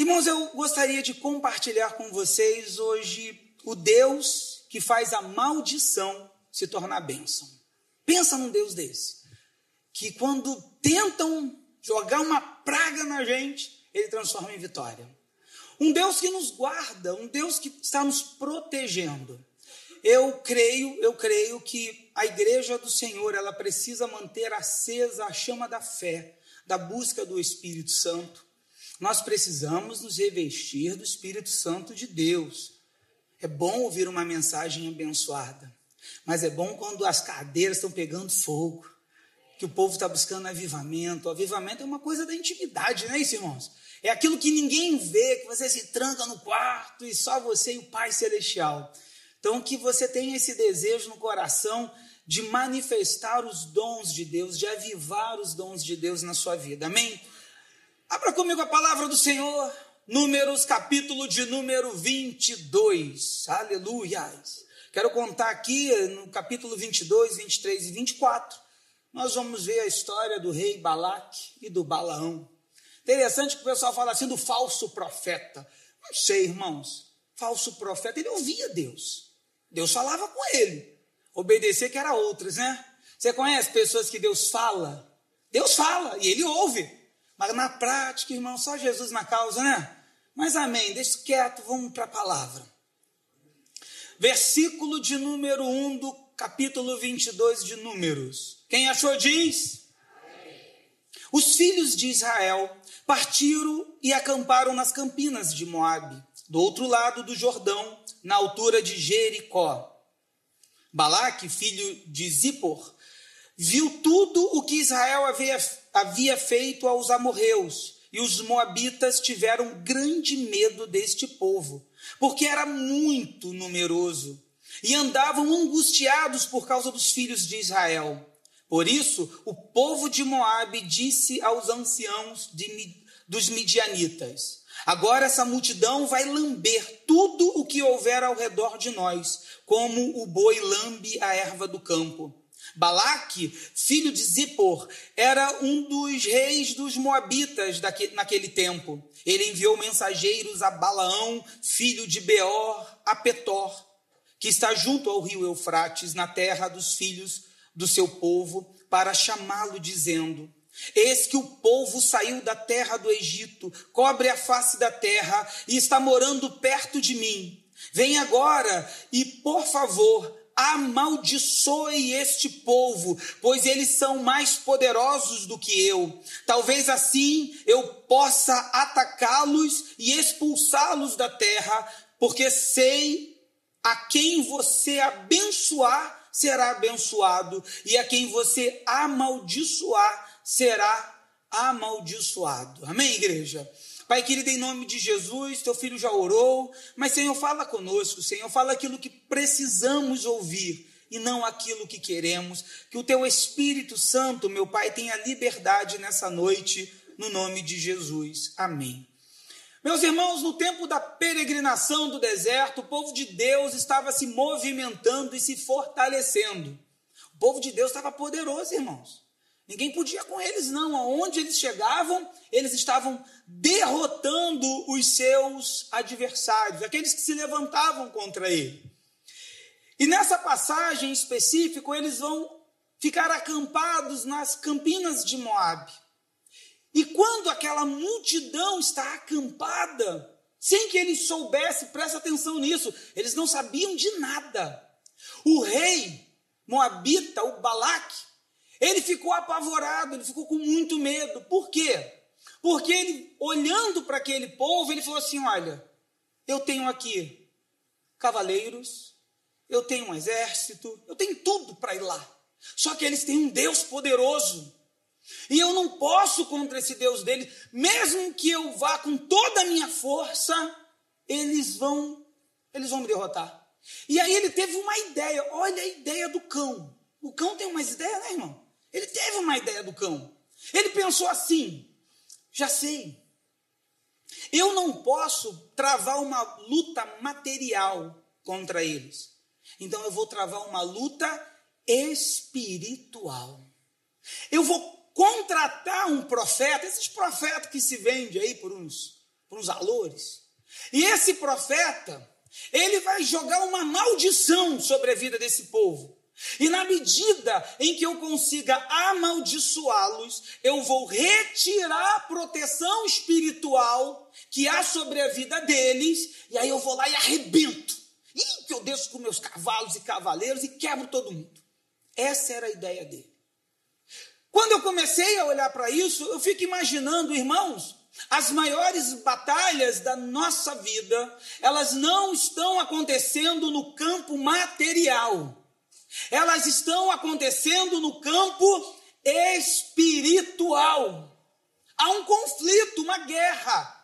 Irmãos, eu gostaria de compartilhar com vocês hoje o Deus que faz a maldição se tornar bênção. Pensa num Deus desse, que quando tentam jogar uma praga na gente, ele transforma em vitória. Um Deus que nos guarda, um Deus que está nos protegendo. Eu creio, eu creio que a igreja do Senhor, ela precisa manter acesa a chama da fé, da busca do Espírito Santo nós precisamos nos revestir do Espírito Santo de Deus. É bom ouvir uma mensagem abençoada, mas é bom quando as cadeiras estão pegando fogo, que o povo está buscando avivamento. O avivamento é uma coisa da intimidade, não é isso, irmãos? É aquilo que ninguém vê, que você se tranca no quarto e só você e o Pai Celestial. Então, que você tenha esse desejo no coração de manifestar os dons de Deus, de avivar os dons de Deus na sua vida. Amém? Abra comigo a palavra do Senhor, Números, capítulo de número 22. Aleluias. Quero contar aqui no capítulo 22, 23 e 24. Nós vamos ver a história do rei Balaque e do Balaão. Interessante que o pessoal fala assim do falso profeta. Não sei, irmãos. Falso profeta, ele ouvia Deus. Deus falava com ele. Obedecer que era outras, né? Você conhece pessoas que Deus fala? Deus fala e ele ouve. Mas na prática, irmão, só Jesus na causa, né? Mas amém, deixa quieto, vamos para a palavra. Versículo de número 1 do capítulo 22 de Números. Quem achou diz? Os filhos de Israel partiram e acamparam nas campinas de Moabe, do outro lado do Jordão, na altura de Jericó. Balaque, filho de Zippor, viu tudo o que Israel havia, havia feito aos amorreus, e os moabitas tiveram grande medo deste povo, porque era muito numeroso, e andavam angustiados por causa dos filhos de Israel. Por isso, o povo de Moabe disse aos anciãos de, dos midianitas: Agora essa multidão vai lamber tudo o que houver ao redor de nós, como o boi lambe a erva do campo. Balaque, filho de Zippor, era um dos reis dos Moabitas naquele tempo. Ele enviou mensageiros a Balaão, filho de Beor, a Petor, que está junto ao rio Eufrates, na terra dos filhos do seu povo, para chamá-lo, dizendo: Eis que o povo saiu da terra do Egito, cobre a face da terra e está morando perto de mim. Vem agora e, por favor, amaldiçoe este povo, pois eles são mais poderosos do que eu. Talvez assim eu possa atacá-los e expulsá-los da terra, porque sei a quem você abençoar será abençoado, e a quem você amaldiçoar será amaldiçoado. Amém, igreja? Pai querido, em nome de Jesus, teu filho já orou, mas Senhor, fala conosco, Senhor, fala aquilo que precisamos ouvir e não aquilo que queremos. Que o teu Espírito Santo, meu Pai, tenha liberdade nessa noite, no nome de Jesus. Amém. Meus irmãos, no tempo da peregrinação do deserto, o povo de Deus estava se movimentando e se fortalecendo. O povo de Deus estava poderoso, irmãos. Ninguém podia com eles, não. Aonde eles chegavam, eles estavam derrotando os seus adversários, aqueles que se levantavam contra ele. E nessa passagem específica, eles vão ficar acampados nas campinas de Moabe. E quando aquela multidão está acampada, sem que eles soubessem, presta atenção nisso, eles não sabiam de nada. O rei moabita, o Balaque, ele ficou apavorado, ele ficou com muito medo. Por quê? Porque ele, olhando para aquele povo, ele falou assim: Olha, eu tenho aqui cavaleiros, eu tenho um exército, eu tenho tudo para ir lá. Só que eles têm um Deus poderoso. E eu não posso contra esse Deus dele, mesmo que eu vá com toda a minha força, eles vão, eles vão me derrotar. E aí ele teve uma ideia, olha a ideia do cão. O cão tem umas ideias, né, irmão? Ele teve uma ideia do cão. Ele pensou assim: já sei. Eu não posso travar uma luta material contra eles. Então eu vou travar uma luta espiritual. Eu vou contratar um profeta, esses profetas que se vende aí por uns por uns valores. E esse profeta, ele vai jogar uma maldição sobre a vida desse povo. E na medida em que eu consiga amaldiçoá-los, eu vou retirar a proteção espiritual que há sobre a vida deles, e aí eu vou lá e arrebento. E que eu desço com meus cavalos e cavaleiros e quebro todo mundo. Essa era a ideia dele. Quando eu comecei a olhar para isso, eu fico imaginando, irmãos, as maiores batalhas da nossa vida, elas não estão acontecendo no campo material. Elas estão acontecendo no campo espiritual. Há um conflito, uma guerra.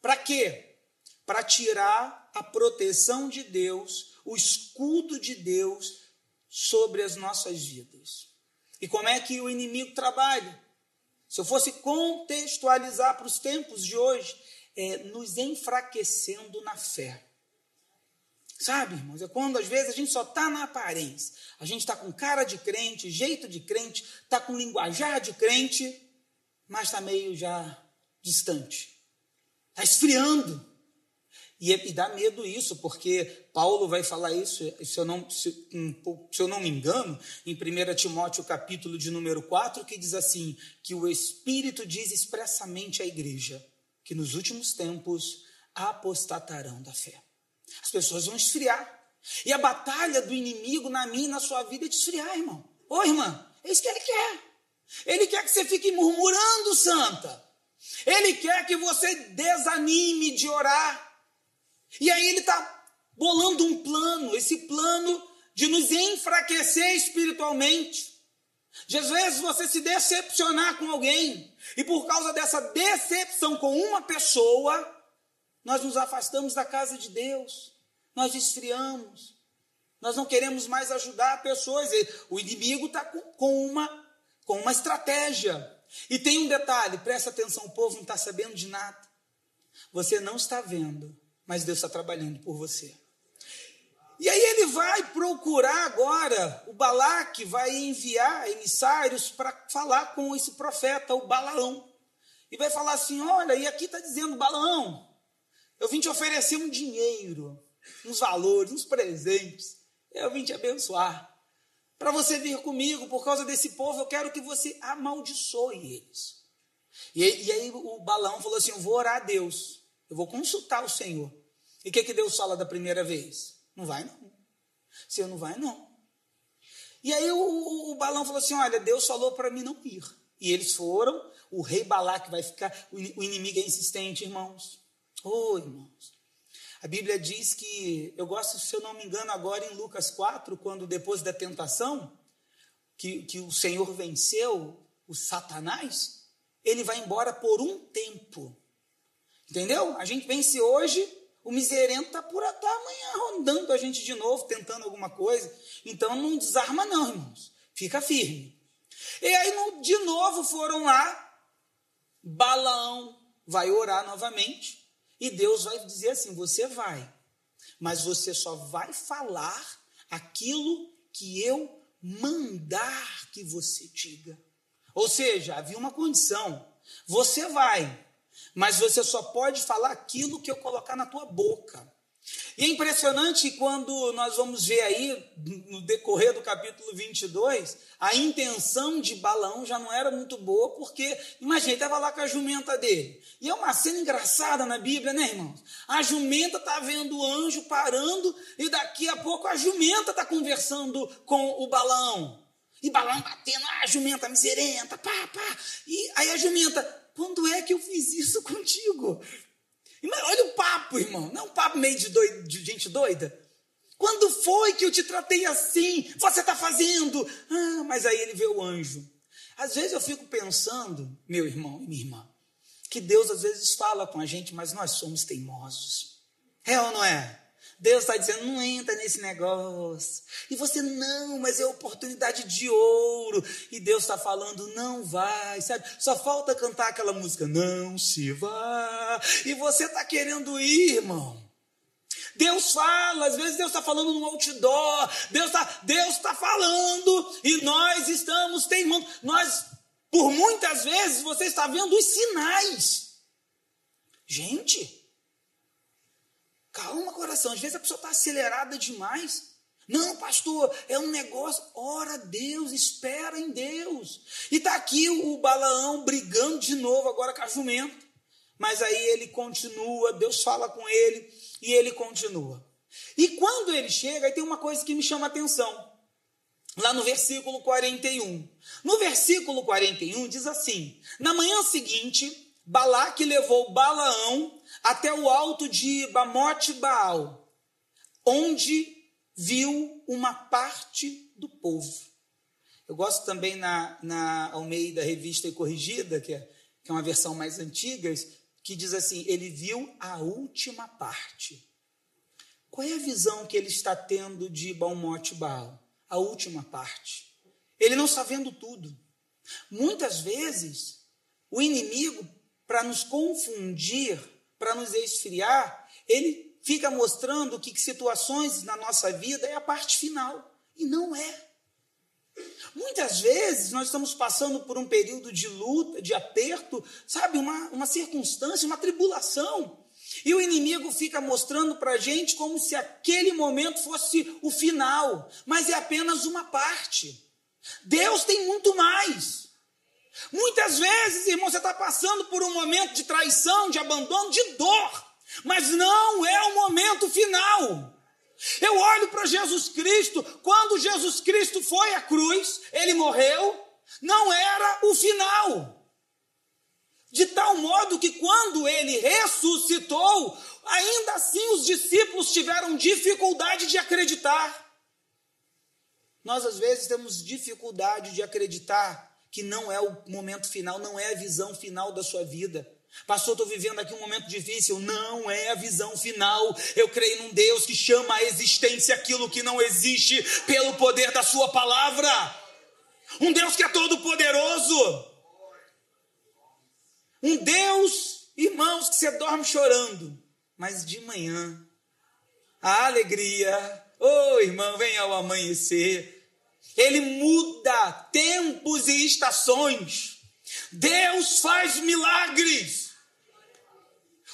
Para quê? Para tirar a proteção de Deus, o escudo de Deus sobre as nossas vidas. E como é que o inimigo trabalha? Se eu fosse contextualizar para os tempos de hoje, é nos enfraquecendo na fé. Sabe, irmãos? É quando às vezes a gente só está na aparência. A gente está com cara de crente, jeito de crente, está com linguajar de crente, mas está meio já distante. Está esfriando. E, e, dá medo isso, porque Paulo vai falar isso, se eu, não, se, se eu não me engano, em 1 Timóteo capítulo de número 4, que diz assim, que o Espírito diz expressamente à igreja que nos últimos tempos apostatarão da fé. As pessoas vão esfriar. E a batalha do inimigo na minha e na sua vida é de esfriar, irmão. Ô, irmã, é isso que ele quer. Ele quer que você fique murmurando, santa. Ele quer que você desanime de orar. E aí ele está bolando um plano, esse plano de nos enfraquecer espiritualmente. De às vezes você se decepcionar com alguém, e por causa dessa decepção com uma pessoa, nós nos afastamos da casa de Deus, nós esfriamos, nós não queremos mais ajudar pessoas. O inimigo está com, uma, com uma estratégia. E tem um detalhe, presta atenção, o povo não está sabendo de nada. Você não está vendo, mas Deus está trabalhando por você. E aí ele vai procurar agora, o Balaque vai enviar emissários para falar com esse profeta, o Balaão. E vai falar assim: olha, e aqui está dizendo, Balaão, eu vim te oferecer um dinheiro, uns valores, uns presentes. Eu vim te abençoar. Para você vir comigo, por causa desse povo, eu quero que você amaldiçoe eles. E, e aí o Balaão falou assim: eu vou orar a Deus. Eu vou consultar o Senhor. E o que, que Deus fala da primeira vez? Não vai, não. Senhor, não vai, não. E aí o, o, o Balão falou assim: olha, Deus falou para mim não ir. E eles foram, o rei Balaque vai ficar, o inimigo é insistente, irmãos. Oh, irmãos. A Bíblia diz que, eu gosto, se eu não me engano, agora em Lucas 4, quando depois da tentação, que, que o Senhor venceu o Satanás, ele vai embora por um tempo. Entendeu? A gente vence hoje, o miserento está por tá amanhã rondando a gente de novo, tentando alguma coisa. Então não desarma, não, irmãos. Fica firme. E aí, de novo, foram lá. Balaão vai orar novamente. E Deus vai dizer assim: você vai, mas você só vai falar aquilo que eu mandar que você diga. Ou seja, havia uma condição: você vai, mas você só pode falar aquilo que eu colocar na tua boca. E é impressionante quando nós vamos ver aí, no decorrer do capítulo 22, a intenção de Balaão já não era muito boa, porque, imagina, ele estava lá com a jumenta dele. E é uma cena engraçada na Bíblia, né, irmãos? A jumenta está vendo o anjo parando, e daqui a pouco a jumenta está conversando com o Balaão. E Balaão batendo, ah, jumenta miserenta, pá, pá. E aí a jumenta, quando é que eu fiz isso contigo? Olha o papo, irmão. Não é um papo meio de, doido, de gente doida. Quando foi que eu te tratei assim? Você está fazendo? Ah, mas aí ele vê o anjo. Às vezes eu fico pensando, meu irmão e minha irmã, que Deus às vezes fala com a gente, mas nós somos teimosos. É ou não é? Deus está dizendo, não entra nesse negócio. E você, não, mas é oportunidade de ouro. E Deus está falando, não vai, sabe? Só falta cantar aquela música, não se vá. E você está querendo ir, irmão. Deus fala, às vezes Deus está falando no outdoor, Deus está Deus tá falando e nós estamos teimando. Nós, por muitas vezes, você está vendo os sinais. Gente, calma, coração. Às vezes a pessoa está acelerada demais. Não, pastor, é um negócio. Ora a Deus, espera em Deus. E está aqui o Balaão brigando de novo agora com a jumenta. Mas aí ele continua, Deus fala com ele e ele continua. E quando ele chega, aí tem uma coisa que me chama a atenção. Lá no versículo 41. No versículo 41 diz assim: Na manhã seguinte, Balaque levou Balaão até o alto de Bamote Baal, onde viu uma parte do povo. Eu gosto também na, na Almeida Revista e Corrigida, que é, que é uma versão mais antiga, que diz assim: ele viu a última parte. Qual é a visão que ele está tendo de Balmote Baal? A última parte. Ele não está vendo tudo. Muitas vezes, o inimigo, para nos confundir, para nos esfriar, ele fica mostrando que situações na nossa vida é a parte final. E não é. Muitas vezes nós estamos passando por um período de luta, de aperto, sabe, uma, uma circunstância, uma tribulação. E o inimigo fica mostrando para a gente como se aquele momento fosse o final, mas é apenas uma parte. Deus tem muito mais. Muitas vezes, irmão, você está passando por um momento de traição, de abandono, de dor, mas não é o momento final. Eu olho para Jesus Cristo, quando Jesus Cristo foi à cruz, ele morreu, não era o final. De tal modo que quando ele ressuscitou, ainda assim os discípulos tiveram dificuldade de acreditar. Nós às vezes temos dificuldade de acreditar que não é o momento final, não é a visão final da sua vida. Pastor, estou vivendo aqui um momento difícil. Não é a visão final. Eu creio num Deus que chama a existência aquilo que não existe pelo poder da Sua palavra. Um Deus que é todo poderoso. Um Deus, irmãos, que você dorme chorando, mas de manhã, a alegria, oh, irmão, vem ao amanhecer. Ele muda tempos e estações. Deus faz milagres.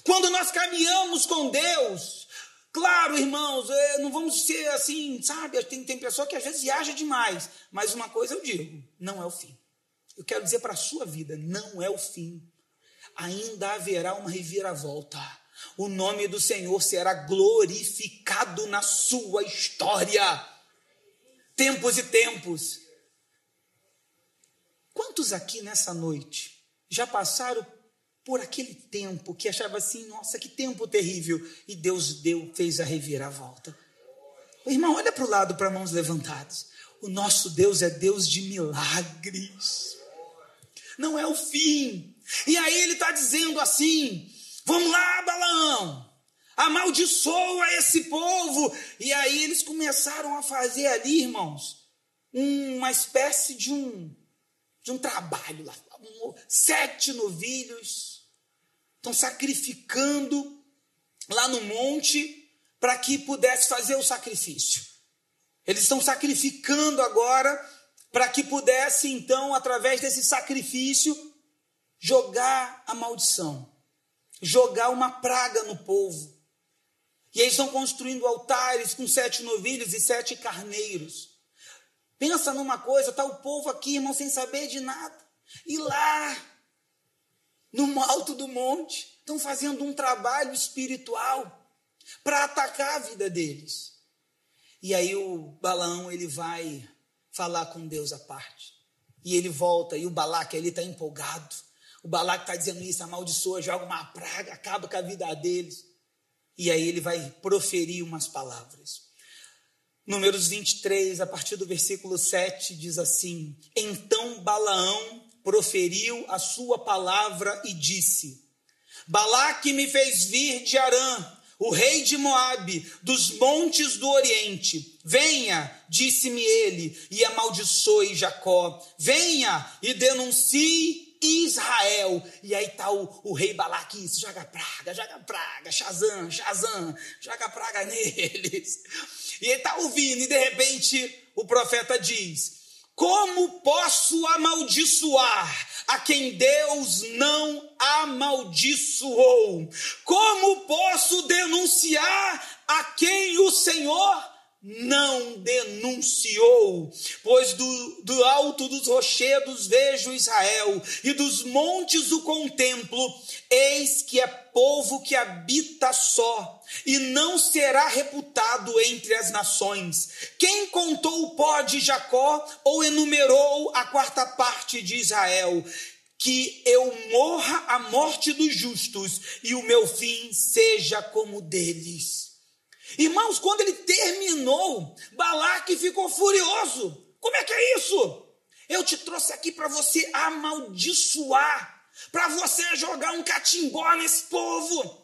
Quando nós caminhamos com Deus, claro, irmãos, é, não vamos ser assim, sabe? Tem, tem pessoa que às vezes viaja demais, mas uma coisa eu digo: não é o fim. Eu quero dizer para a sua vida: não é o fim ainda haverá uma reviravolta. O nome do Senhor será glorificado na sua história. Tempos e tempos. Quantos aqui nessa noite já passaram por aquele tempo que achava assim, nossa, que tempo terrível, e Deus deu, fez a reviravolta? Irmão, olha para o lado, para mãos levantadas. O nosso Deus é Deus de milagres. Não é o fim, e aí ele está dizendo assim: vamos lá, Balaão, amaldiçoa esse povo. E aí eles começaram a fazer ali, irmãos, uma espécie de um, de um trabalho lá. Sete novilhos estão sacrificando lá no monte para que pudesse fazer o sacrifício. Eles estão sacrificando agora para que pudesse, então, através desse sacrifício, jogar a maldição, jogar uma praga no povo. E eles estão construindo altares com sete novilhos e sete carneiros. Pensa numa coisa, está o povo aqui, irmão, sem saber de nada. E lá, no alto do monte, estão fazendo um trabalho espiritual para atacar a vida deles. E aí o Balaão, ele vai falar com Deus à parte. E ele volta, e o Balaque ali está empolgado. O Balac está dizendo isso, amaldiçoa, joga uma praga, acaba com a vida deles. E aí ele vai proferir umas palavras. Números 23, a partir do versículo 7, diz assim: Então Balaão proferiu a sua palavra e disse: Balaque me fez vir de Arã, o rei de Moabe, dos montes do Oriente. Venha, disse-me ele, e amaldiçoe Jacó. Venha e denuncie Israel. E aí está o, o rei Balaque, isso, joga praga, joga praga, Shazam, Shazam, joga praga neles. E ele está ouvindo, e de repente o profeta diz: Como posso amaldiçoar a quem Deus não amaldiçoou. Como posso denunciar a quem o Senhor não denunciou, pois do, do alto dos rochedos vejo Israel, e dos montes o contemplo, eis que é povo que habita só, e não será reputado entre as nações. Quem contou o pó de Jacó, ou enumerou a quarta parte de Israel? Que eu morra a morte dos justos, e o meu fim seja como deles. Irmãos, quando ele terminou, Balaque ficou furioso. Como é que é isso? Eu te trouxe aqui para você amaldiçoar, para você jogar um catimbó nesse povo.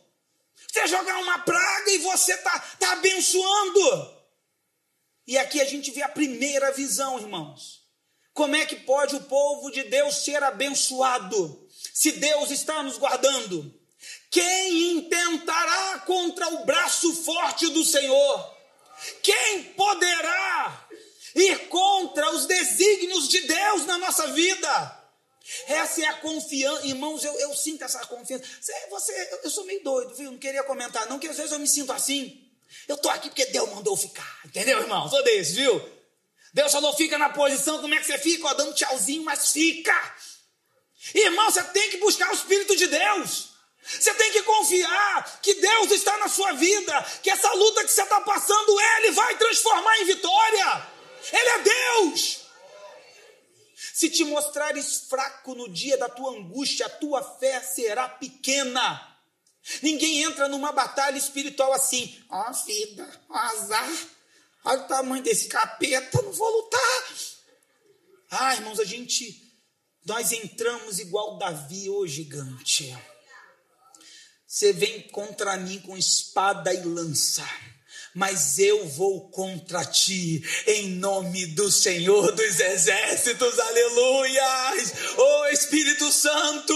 Você jogar uma praga e você tá, tá abençoando. E aqui a gente vê a primeira visão, irmãos. Como é que pode o povo de Deus ser abençoado se Deus está nos guardando? Quem intentará contra o braço forte do Senhor? Quem poderá ir contra os desígnios de Deus na nossa vida? Essa é a confiança, irmãos, eu, eu sinto essa confiança. Você, você, eu sou meio doido, viu? Não queria comentar, não, que às vezes eu me sinto assim. Eu estou aqui porque Deus mandou ficar, entendeu, irmão? Sou desse, viu? Deus falou, fica na posição, como é que você fica? Ó, dando tchauzinho, mas fica. Irmão, você tem que buscar o Espírito de Deus. Você tem que confiar que Deus está na sua vida, que essa luta que você está passando, Ele vai transformar em vitória. Ele é Deus. Se te mostrares fraco no dia da tua angústia, a tua fé será pequena. Ninguém entra numa batalha espiritual assim, ó oh, vida, ó oh, azar, olha o tamanho desse capeta, não vou lutar. Ah, irmãos, a gente, nós entramos igual Davi, ô gigante. Você vem contra mim com espada e lança, mas eu vou contra ti em nome do Senhor dos Exércitos, aleluias! Ô oh, Espírito Santo!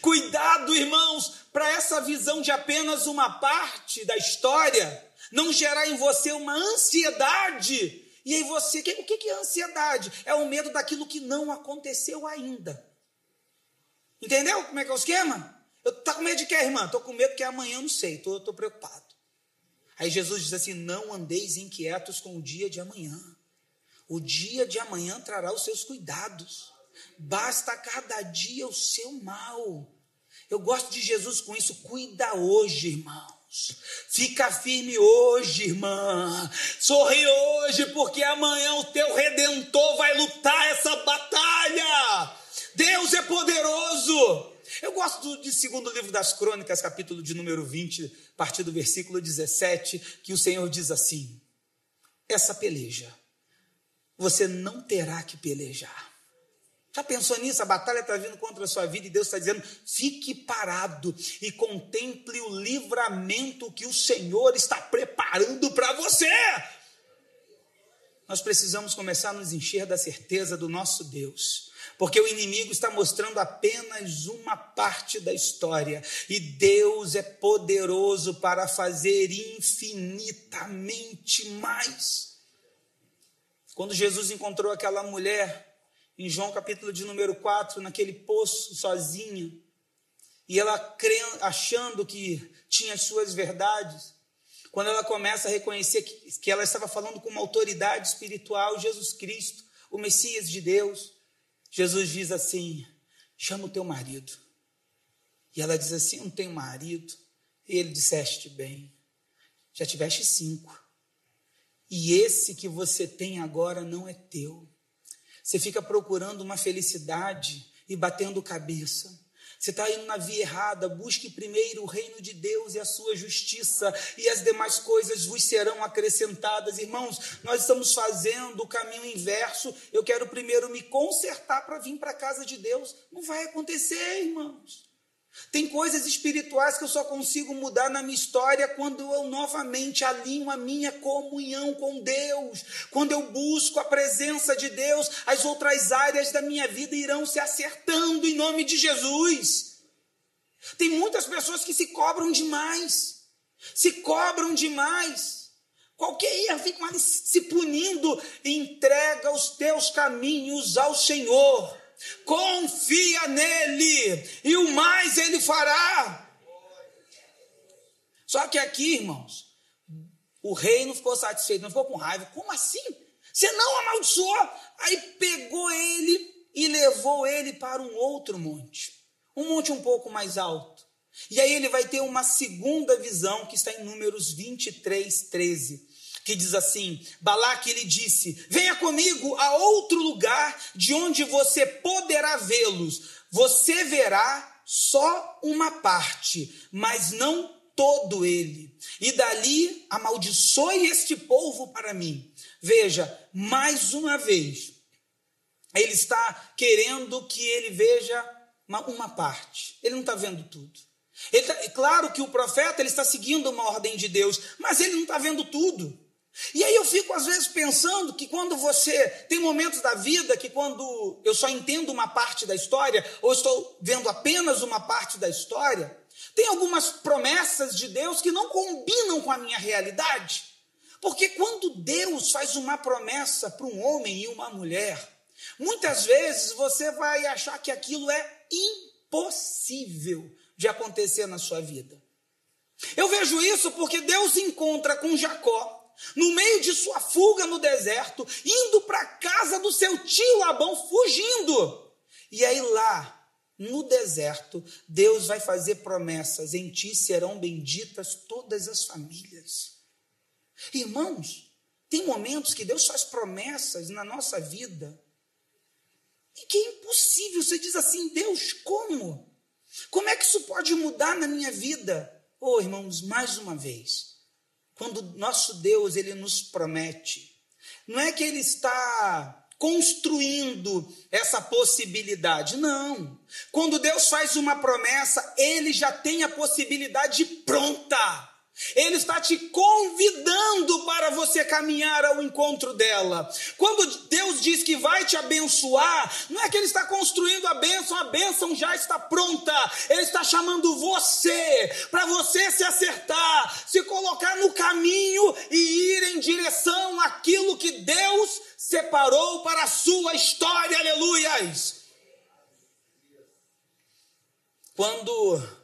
Cuidado, irmãos, para essa visão de apenas uma parte da história não gerar em você uma ansiedade. E aí você, o que é ansiedade? É o medo daquilo que não aconteceu ainda. Entendeu como é que é o esquema? Eu tá com medo de quê, irmã? Estou com medo que amanhã não sei, estou tô, tô preocupado. Aí Jesus diz assim: não andeis inquietos com o dia de amanhã. O dia de amanhã trará os seus cuidados. Basta cada dia o seu mal. Eu gosto de Jesus com isso. Cuida hoje, irmãos. Fica firme hoje, irmã. Sorri hoje, porque amanhã o teu redentor vai lutar essa batalha. Deus é poderoso. Eu gosto de segundo livro das crônicas, capítulo de número 20, a partir do versículo 17, que o Senhor diz assim: essa peleja, você não terá que pelejar. Já pensou nisso? A batalha está vindo contra a sua vida e Deus está dizendo: fique parado e contemple o livramento que o Senhor está preparando para você. Nós precisamos começar a nos encher da certeza do nosso Deus porque o inimigo está mostrando apenas uma parte da história e Deus é poderoso para fazer infinitamente mais. Quando Jesus encontrou aquela mulher em João capítulo de número 4, naquele poço sozinha, e ela achando que tinha as suas verdades, quando ela começa a reconhecer que, que ela estava falando com uma autoridade espiritual, Jesus Cristo, o Messias de Deus, Jesus diz assim: chama o teu marido. E ela diz assim: não tenho marido. E ele disseste bem, já tiveste cinco. E esse que você tem agora não é teu. Você fica procurando uma felicidade e batendo cabeça. Você está indo na via errada. Busque primeiro o reino de Deus e a sua justiça, e as demais coisas vos serão acrescentadas. Irmãos, nós estamos fazendo o caminho inverso. Eu quero primeiro me consertar para vir para a casa de Deus. Não vai acontecer, irmãos. Tem coisas espirituais que eu só consigo mudar na minha história quando eu novamente alinho a minha comunhão com Deus. Quando eu busco a presença de Deus, as outras áreas da minha vida irão se acertando em nome de Jesus. Tem muitas pessoas que se cobram demais. Se cobram demais. Qualquer erro fica se punindo. Entrega os teus caminhos ao Senhor Confia nele e o mais ele fará. Só que aqui, irmãos, o rei não ficou satisfeito, não ficou com raiva. Como assim? Você não amaldiçoou? Aí pegou ele e levou ele para um outro monte, um monte um pouco mais alto. E aí ele vai ter uma segunda visão que está em Números 23, 13 que diz assim: Balaque lhe disse: Venha comigo a outro lugar de onde você poderá vê-los. Você verá só uma parte, mas não todo ele. E dali amaldiçoe este povo para mim. Veja, mais uma vez, ele está querendo que ele veja uma, parte. Ele não está vendo tudo. Ele tá, é claro que o profeta ele está seguindo uma ordem de Deus, mas ele não está vendo tudo. E aí eu fico às vezes pensando que quando você tem momentos da vida que quando eu só entendo uma parte da história, ou estou vendo apenas uma parte da história, tem algumas promessas de Deus que não combinam com a minha realidade. Porque quando Deus faz uma promessa para um homem e uma mulher, muitas vezes você vai achar que aquilo é impossível de acontecer na sua vida. Eu vejo isso porque Deus encontra com Jacó no meio de sua fuga no deserto, indo para a casa do seu tio Labão, fugindo. E aí lá, no deserto, Deus vai fazer promessas: em ti serão benditas todas as famílias. Irmãos, tem momentos que Deus faz promessas na nossa vida e que é impossível. Você diz assim: Deus, como? Como é que isso pode mudar na minha vida? Oh, irmãos, mais uma vez quando nosso Deus ele nos promete, não é que ele está construindo essa possibilidade, não. Quando Deus faz uma promessa, ele já tem a possibilidade pronta. Ele está te convidando para você caminhar ao encontro dela. Quando Deus diz que vai te abençoar, não é que Ele está construindo a bênção, a bênção já está pronta. Ele está chamando você, para você se acertar, se colocar no caminho e ir em direção àquilo que Deus separou para a sua história. Aleluias! Quando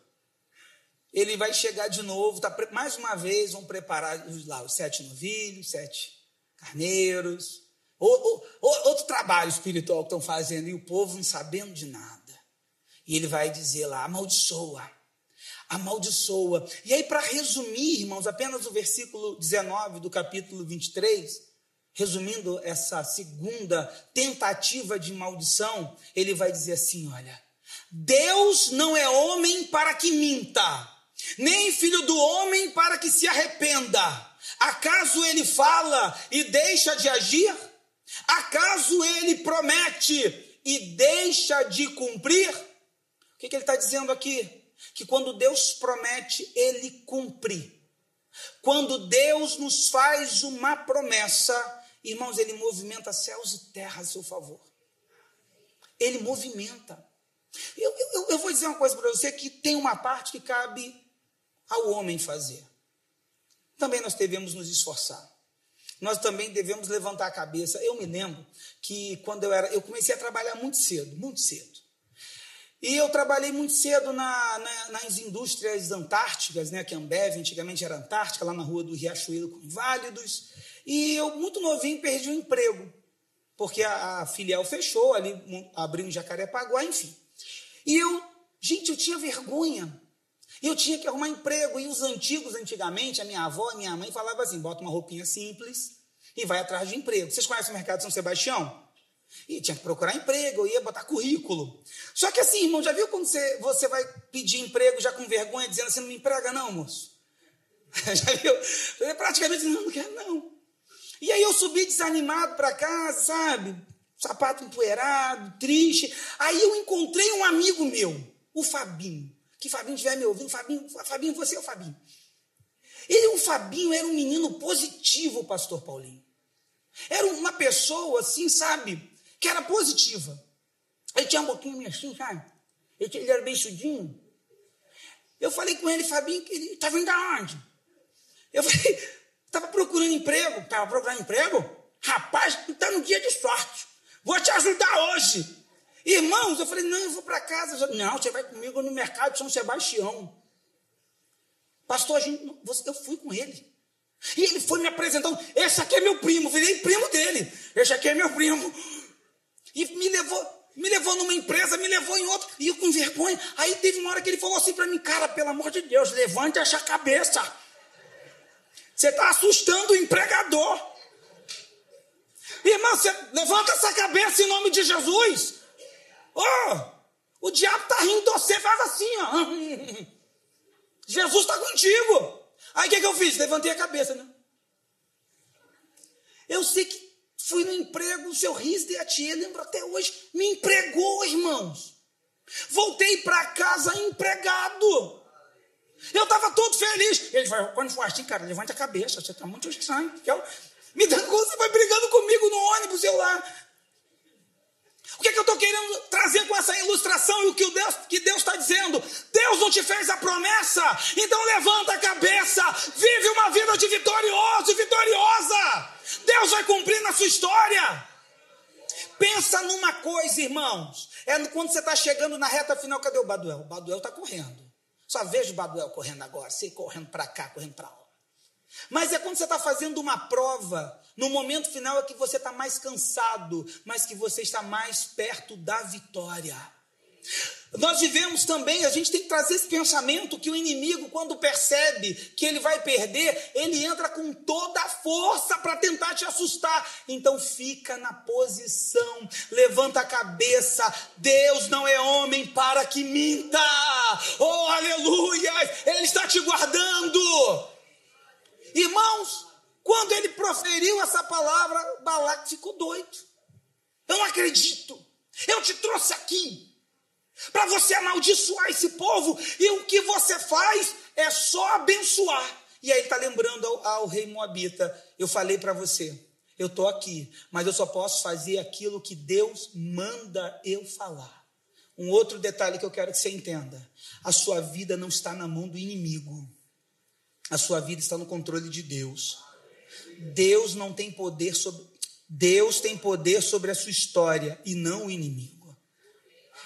ele vai chegar de novo, tá, mais uma vez vão preparar lá os sete novilhos, sete carneiros, ou, ou, outro trabalho espiritual que estão fazendo, e o povo não sabendo de nada. E ele vai dizer lá: amaldiçoa, amaldiçoa. E aí, para resumir, irmãos, apenas o versículo 19 do capítulo 23, resumindo essa segunda tentativa de maldição, ele vai dizer assim: olha. Deus não é homem para que minta, nem filho do homem para que se arrependa. Acaso ele fala e deixa de agir? Acaso ele promete e deixa de cumprir? O que, que ele está dizendo aqui? Que quando Deus promete, ele cumpre. Quando Deus nos faz uma promessa, irmãos, ele movimenta céus e terra a seu favor. Ele movimenta. Eu, eu, eu vou dizer uma coisa para você que tem uma parte que cabe ao homem fazer. Também nós devemos nos esforçar. Nós também devemos levantar a cabeça. Eu me lembro que quando eu era, eu comecei a trabalhar muito cedo, muito cedo. E eu trabalhei muito cedo na, na, nas indústrias antárticas, né, que Ambev antigamente era Antártica, lá na rua do Riachuelo com Inválidos. E eu, muito novinho, perdi o emprego, porque a, a filial fechou, ali abriu em Jacarepaguá, enfim. E eu, gente, eu tinha vergonha eu tinha que arrumar emprego. E os antigos, antigamente, a minha avó, a minha mãe falavam assim: bota uma roupinha simples e vai atrás de emprego. Vocês conhecem o mercado de São Sebastião? E tinha que procurar emprego, eu ia botar currículo. Só que assim, irmão, já viu quando você, você vai pedir emprego já com vergonha, dizendo assim, não me emprega não, moço? já viu? Eu praticamente não, não quero não. E aí eu subi desanimado para casa, sabe? Sapato empoeirado, triste. Aí eu encontrei um amigo meu, o Fabinho que Fabinho estiver me ouvindo, Fabinho, Fabinho, você é o Fabinho. Ele, o Fabinho, era um menino positivo, pastor Paulinho. Era uma pessoa, assim, sabe, que era positiva. Ele tinha um pouquinho assim, sabe? Ele, era bem chudinho. Eu falei com ele, Fabinho, que ele estava indo aonde? Eu falei, estava procurando emprego. Estava procurando emprego? Rapaz, está no dia de sorte. Vou te ajudar hoje. Irmãos, eu falei, não, eu vou para casa. Não, você vai comigo no mercado de São Sebastião. Pastor, gente, eu fui com ele. E ele foi me apresentando. Esse aqui é meu primo, virei primo dele. Esse aqui é meu primo. E me levou, me levou numa empresa, me levou em outra, e eu com vergonha. Aí teve uma hora que ele falou assim para mim, cara, pelo amor de Deus, levante essa cabeça. Você está assustando o empregador. Irmão, você levanta essa cabeça em nome de Jesus. O diabo está rindo de você, faz assim, ó. Jesus está contigo. Aí o que, que eu fiz? Levantei a cabeça, né? Eu sei que fui no emprego, o seu riso a tia, lembro até hoje, me empregou, irmãos. Voltei para casa empregado. Eu estava todo feliz. Ele vai, quando for assim, cara, levante a cabeça, você está muito estranho. Eu, me dando você vai brigando comigo no ônibus, eu lá. O que, é que eu estou querendo trazer com essa ilustração e o que Deus que Deus está dizendo? Deus não te fez a promessa, então levanta a cabeça, vive uma vida de vitorioso e vitoriosa. Deus vai cumprir na sua história. Pensa numa coisa, irmãos. É quando você está chegando na reta final, cadê o Baduel? O Baduel está correndo. Só vejo o Baduel correndo agora, sei correndo para cá, correndo para lá. Mas é quando você está fazendo uma prova, no momento final é que você está mais cansado, mas que você está mais perto da vitória. Nós vivemos também, a gente tem que trazer esse pensamento que o inimigo, quando percebe que ele vai perder, ele entra com toda a força para tentar te assustar. Então fica na posição, levanta a cabeça. Deus não é homem para que minta. Oh, aleluia! Ele está te guardando. Irmãos, quando ele proferiu essa palavra, Balac ficou doido. Eu não acredito. Eu te trouxe aqui para você amaldiçoar esse povo e o que você faz é só abençoar. E aí está lembrando ao, ao, rei Moabita: eu falei para você, eu estou aqui, mas eu só posso fazer aquilo que Deus manda eu falar. Um outro detalhe que eu quero que você entenda: a sua vida não está na mão do inimigo. A sua vida está no controle de Deus. Deus não tem poder sobre Deus tem poder sobre a sua história e não o inimigo.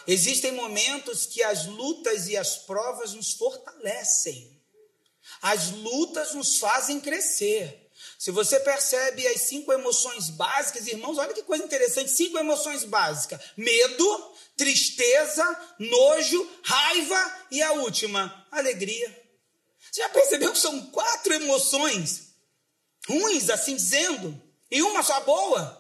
Existem momentos que as lutas e as provas nos fortalecem. As lutas nos fazem crescer. Se você percebe as cinco emoções básicas, irmãos, olha que coisa interessante: cinco emoções básicas: medo, tristeza, nojo, raiva e a última, alegria. Você já percebeu que são quatro emoções ruins, assim dizendo, e uma só boa?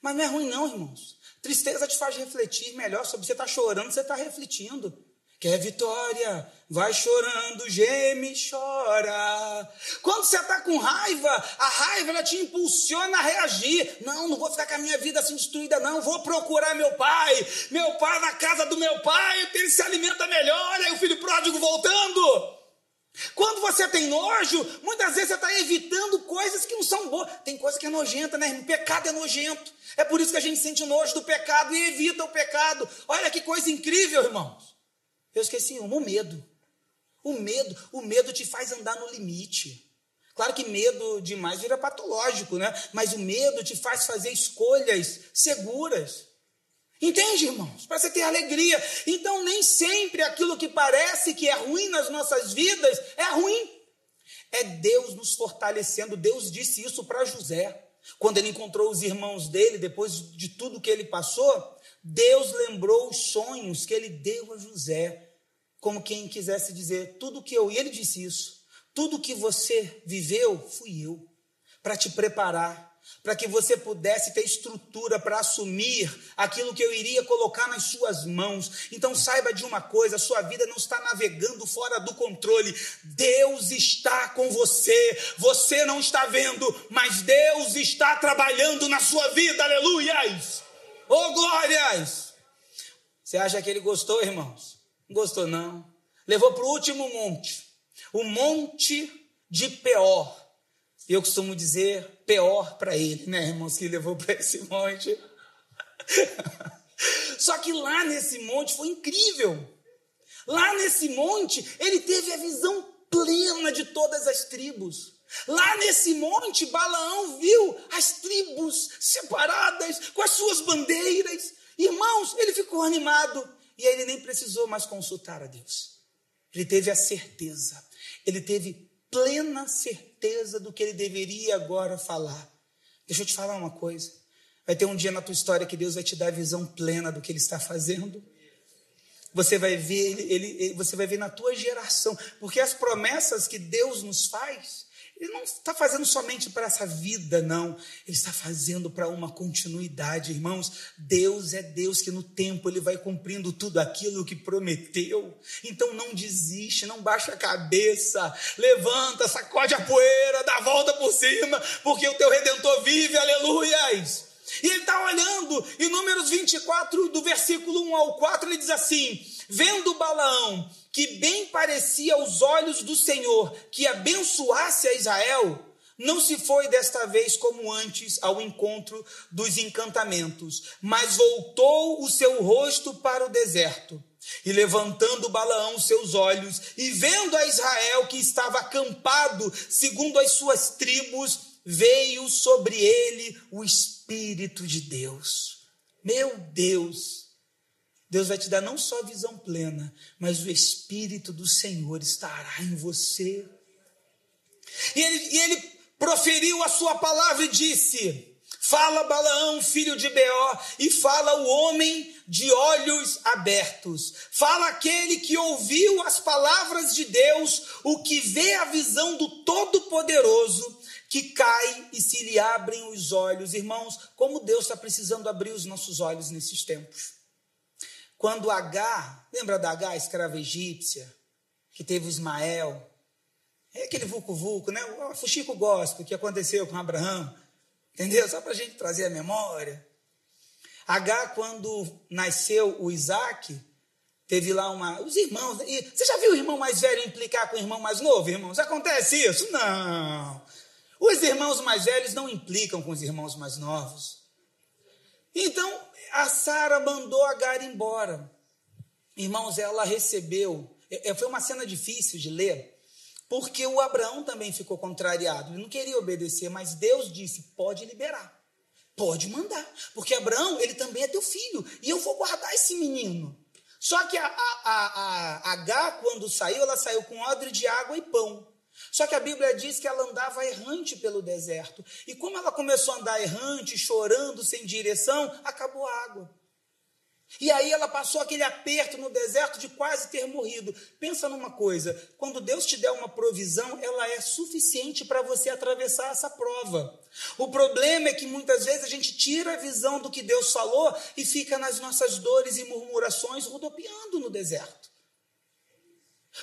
Mas não é ruim, não, irmãos. Tristeza te faz refletir melhor sobre você está chorando, você está refletindo. Quer vitória, vai chorando, geme, chora. Quando você está com raiva, a raiva ela te impulsiona a reagir. Não, não vou ficar com a minha vida assim destruída, não. Vou procurar meu pai. Meu pai na casa do meu pai, ele se alimenta melhor. Aí o filho pródigo voltando. Quando você tem nojo, muitas vezes você está evitando coisas que não são boas. Tem coisa que é nojenta, né? O pecado é nojento. É por isso que a gente sente nojo do pecado e evita o pecado. Olha que coisa incrível, irmãos. Eu esqueci uma, o medo. O medo, o medo te faz andar no limite. Claro que medo demais vira patológico, né? Mas o medo te faz fazer escolhas seguras. Entende, irmãos? Para você ter alegria. Então, nem sempre aquilo que parece que é ruim nas nossas vidas é ruim. É Deus nos fortalecendo. Deus disse isso para José. Quando ele encontrou os irmãos dele, depois de tudo que ele passou, Deus lembrou os sonhos que ele deu a José. Como quem quisesse dizer, tudo que eu. E ele disse isso. Tudo que você viveu, fui eu. Para te preparar para que você pudesse ter estrutura para assumir aquilo que eu iria colocar nas suas mãos. Então saiba de uma coisa: a sua vida não está navegando fora do controle. Deus está com você. Você não está vendo, mas Deus está trabalhando na sua vida. Aleluias! Oh glórias! Você acha que ele gostou, irmãos? Não gostou, não. Levou para o último monte, o monte de Peor. Eu costumo dizer pior para ele, né, irmãos, que levou para esse monte. Só que lá nesse monte foi incrível. Lá nesse monte, ele teve a visão plena de todas as tribos. Lá nesse monte, Balaão viu as tribos separadas com as suas bandeiras. Irmãos, ele ficou animado e ele nem precisou mais consultar a Deus. Ele teve a certeza, ele teve plena certeza do que ele deveria agora falar. Deixa eu te falar uma coisa. Vai ter um dia na tua história que Deus vai te dar a visão plena do que ele está fazendo. Você vai ver ele, ele, você vai ver na tua geração, porque as promessas que Deus nos faz, ele não está fazendo somente para essa vida, não. Ele está fazendo para uma continuidade, irmãos. Deus é Deus que no tempo ele vai cumprindo tudo aquilo que prometeu. Então não desiste, não baixa a cabeça, levanta, sacode a poeira, dá a volta por cima, porque o teu redentor vive, aleluias. E ele está olhando, em Números 24, do versículo 1 ao 4, ele diz assim: Vendo Balaão que bem parecia aos olhos do Senhor que abençoasse a Israel, não se foi desta vez como antes ao encontro dos encantamentos, mas voltou o seu rosto para o deserto. E levantando Balaão seus olhos e vendo a Israel que estava acampado segundo as suas tribos, veio sobre ele o Espírito de Deus. Meu Deus! Deus vai te dar não só a visão plena, mas o Espírito do Senhor estará em você. E ele, e ele proferiu a sua palavra e disse: Fala Balaão, filho de Beó, e fala o homem de olhos abertos. Fala aquele que ouviu as palavras de Deus, o que vê a visão do Todo-Poderoso, que cai e se lhe abrem os olhos. Irmãos, como Deus está precisando abrir os nossos olhos nesses tempos. Quando H, lembra da H, escrava egípcia, que teve Ismael, é aquele vulco-vulco, né? O fuxico gospel que aconteceu com Abraão, entendeu? Só para a gente trazer a memória. H, quando nasceu o Isaac, teve lá uma. Os irmãos. Você já viu o irmão mais velho implicar com o irmão mais novo, irmãos? Acontece isso? Não. Os irmãos mais velhos não implicam com os irmãos mais novos. Então, a Sara mandou Agar embora. Irmãos, ela recebeu. É, é, foi uma cena difícil de ler, porque o Abraão também ficou contrariado. Ele não queria obedecer, mas Deus disse: pode liberar, pode mandar, porque Abraão, ele também é teu filho, e eu vou guardar esse menino. Só que a, a, a, a Agar, quando saiu, ela saiu com odre de água e pão. Só que a Bíblia diz que ela andava errante pelo deserto. E como ela começou a andar errante, chorando, sem direção, acabou a água. E aí ela passou aquele aperto no deserto de quase ter morrido. Pensa numa coisa: quando Deus te der uma provisão, ela é suficiente para você atravessar essa prova. O problema é que muitas vezes a gente tira a visão do que Deus falou e fica nas nossas dores e murmurações rodopiando no deserto.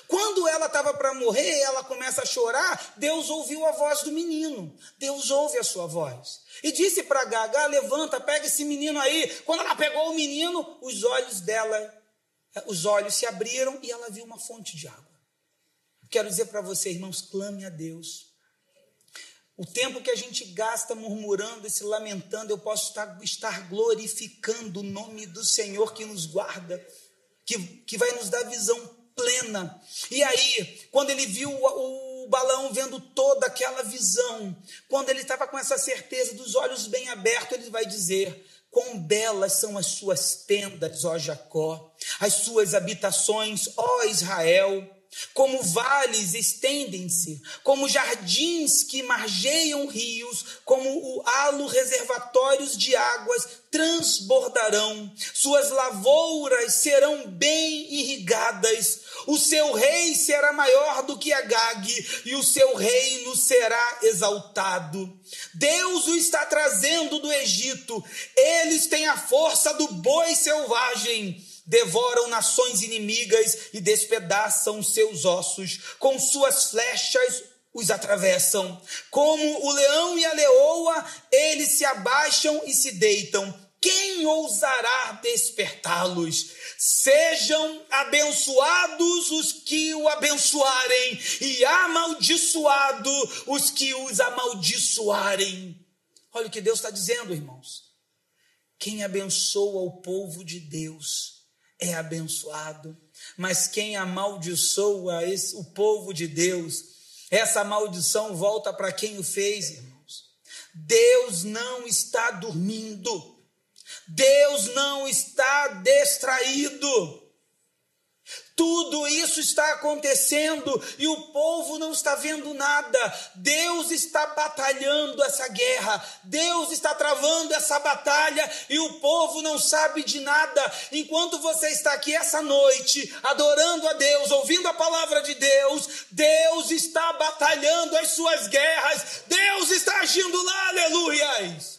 Quando ela estava para morrer, ela começa a chorar. Deus ouviu a voz do menino. Deus ouve a sua voz. E disse para Gaga: levanta, pega esse menino aí. Quando ela pegou o menino, os olhos dela, os olhos se abriram e ela viu uma fonte de água. Quero dizer para você, irmãos, clame a Deus. O tempo que a gente gasta murmurando e se lamentando, eu posso estar, estar glorificando o nome do Senhor que nos guarda, que, que vai nos dar visão plena. E aí, quando ele viu o, balão vendo toda aquela visão, quando ele estava com essa certeza dos olhos bem abertos, ele vai dizer: Quão belas são as suas tendas, ó Jacó, as suas habitações, ó Israel. Como vales estendem-se, como jardins que margeiam rios, como o halo reservatórios de águas transbordarão, suas lavouras serão bem irrigadas, o seu rei será maior do que Agag, e o seu reino será exaltado. Deus o está trazendo do Egito, eles têm a força do boi selvagem devoram nações inimigas e despedaçam seus ossos, com suas flechas os atravessam. Como o leão e a leoa, eles se abaixam e se deitam. Quem ousará despertá-los? Sejam abençoados os que o abençoarem, e amaldiçoado os que os amaldiçoarem. Olha o que Deus está dizendo, irmãos. Quem abençoa o povo de Deus é abençoado. Mas quem amaldiçoa esse, o povo de Deus, essa maldição volta para quem o fez, irmãos. Deus não está dormindo. Deus não está distraído. Tudo isso está acontecendo e o povo não está vendo nada. Deus está batalhando essa guerra, Deus está travando essa batalha e o povo não sabe de nada. Enquanto você está aqui essa noite, adorando a Deus, ouvindo a palavra de Deus, Deus está batalhando as suas guerras, Deus está agindo lá, aleluias.